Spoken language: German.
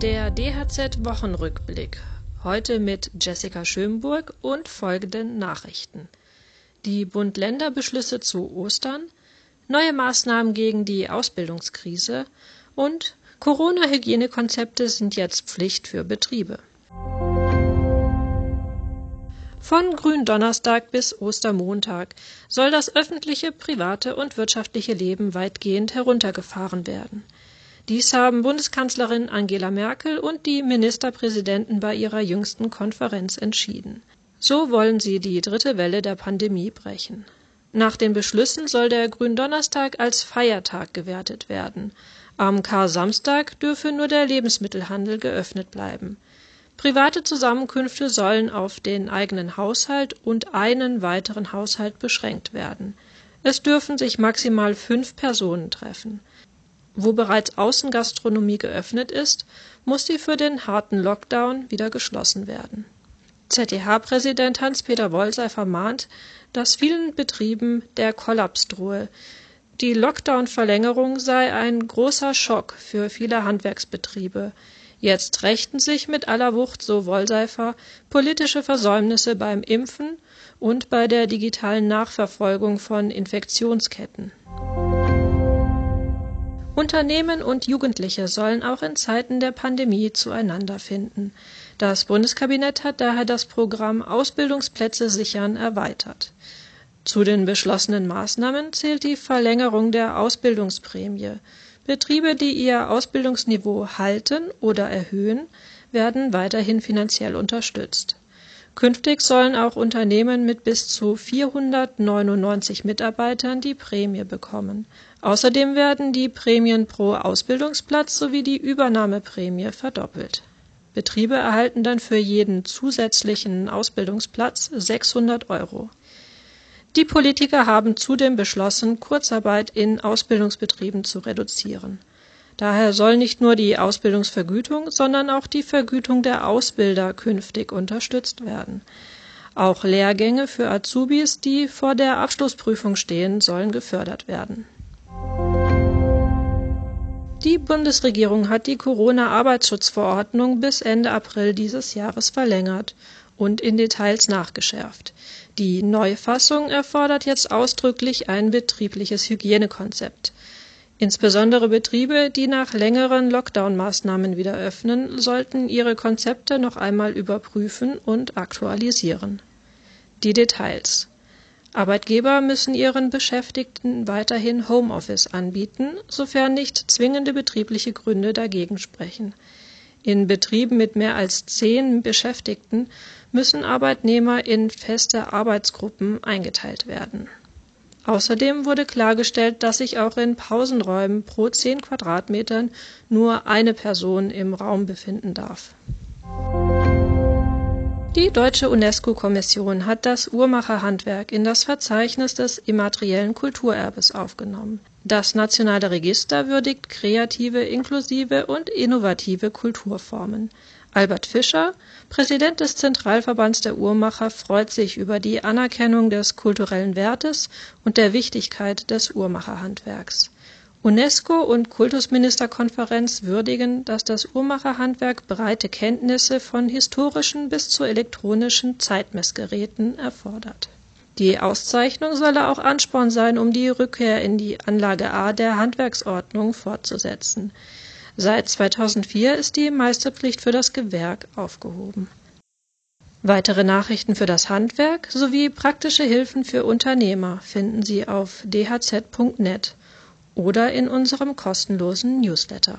DHZ Wochenrückblick. Heute mit Jessica Schönburg und folgenden Nachrichten. Die Bund-Länder-Beschlüsse zu Ostern, neue Maßnahmen gegen die Ausbildungskrise und Corona-Hygienekonzepte sind jetzt Pflicht für Betriebe. Von Gründonnerstag bis Ostermontag soll das öffentliche, private und wirtschaftliche Leben weitgehend heruntergefahren werden. Dies haben Bundeskanzlerin Angela Merkel und die Ministerpräsidenten bei ihrer jüngsten Konferenz entschieden. So wollen sie die dritte Welle der Pandemie brechen. Nach den Beschlüssen soll der Gründonnerstag als Feiertag gewertet werden. Am Kar-Samstag dürfe nur der Lebensmittelhandel geöffnet bleiben. Private Zusammenkünfte sollen auf den eigenen Haushalt und einen weiteren Haushalt beschränkt werden. Es dürfen sich maximal fünf Personen treffen. Wo bereits Außengastronomie geöffnet ist, muss sie für den harten Lockdown wieder geschlossen werden. ZDH-Präsident Hans-Peter Wollseifer mahnt, dass vielen Betrieben der Kollaps drohe. Die Lockdown-Verlängerung sei ein großer Schock für viele Handwerksbetriebe. Jetzt rächten sich mit aller Wucht, so Wollseifer, politische Versäumnisse beim Impfen und bei der digitalen Nachverfolgung von Infektionsketten. Unternehmen und Jugendliche sollen auch in Zeiten der Pandemie zueinander finden. Das Bundeskabinett hat daher das Programm Ausbildungsplätze sichern erweitert. Zu den beschlossenen Maßnahmen zählt die Verlängerung der Ausbildungsprämie. Betriebe, die ihr Ausbildungsniveau halten oder erhöhen, werden weiterhin finanziell unterstützt. Künftig sollen auch Unternehmen mit bis zu 499 Mitarbeitern die Prämie bekommen. Außerdem werden die Prämien pro Ausbildungsplatz sowie die Übernahmeprämie verdoppelt. Betriebe erhalten dann für jeden zusätzlichen Ausbildungsplatz 600 Euro. Die Politiker haben zudem beschlossen, Kurzarbeit in Ausbildungsbetrieben zu reduzieren. Daher soll nicht nur die Ausbildungsvergütung, sondern auch die Vergütung der Ausbilder künftig unterstützt werden. Auch Lehrgänge für Azubis, die vor der Abschlussprüfung stehen, sollen gefördert werden. Die Bundesregierung hat die Corona-Arbeitsschutzverordnung bis Ende April dieses Jahres verlängert und in Details nachgeschärft. Die Neufassung erfordert jetzt ausdrücklich ein betriebliches Hygienekonzept. Insbesondere Betriebe, die nach längeren Lockdown-Maßnahmen wieder öffnen, sollten ihre Konzepte noch einmal überprüfen und aktualisieren. Die Details. Arbeitgeber müssen ihren Beschäftigten weiterhin Homeoffice anbieten, sofern nicht zwingende betriebliche Gründe dagegen sprechen. In Betrieben mit mehr als zehn Beschäftigten müssen Arbeitnehmer in feste Arbeitsgruppen eingeteilt werden. Außerdem wurde klargestellt, dass sich auch in Pausenräumen pro zehn Quadratmetern nur eine Person im Raum befinden darf. Die Deutsche UNESCO-Kommission hat das Uhrmacherhandwerk in das Verzeichnis des immateriellen Kulturerbes aufgenommen. Das Nationale Register würdigt kreative, inklusive und innovative Kulturformen. Albert Fischer, Präsident des Zentralverbands der Uhrmacher, freut sich über die Anerkennung des kulturellen Wertes und der Wichtigkeit des Uhrmacherhandwerks. UNESCO und Kultusministerkonferenz würdigen, dass das Uhrmacherhandwerk breite Kenntnisse von historischen bis zu elektronischen Zeitmessgeräten erfordert. Die Auszeichnung solle auch Ansporn sein, um die Rückkehr in die Anlage A der Handwerksordnung fortzusetzen. Seit 2004 ist die Meisterpflicht für das Gewerk aufgehoben. Weitere Nachrichten für das Handwerk sowie praktische Hilfen für Unternehmer finden Sie auf dhz.net oder in unserem kostenlosen Newsletter.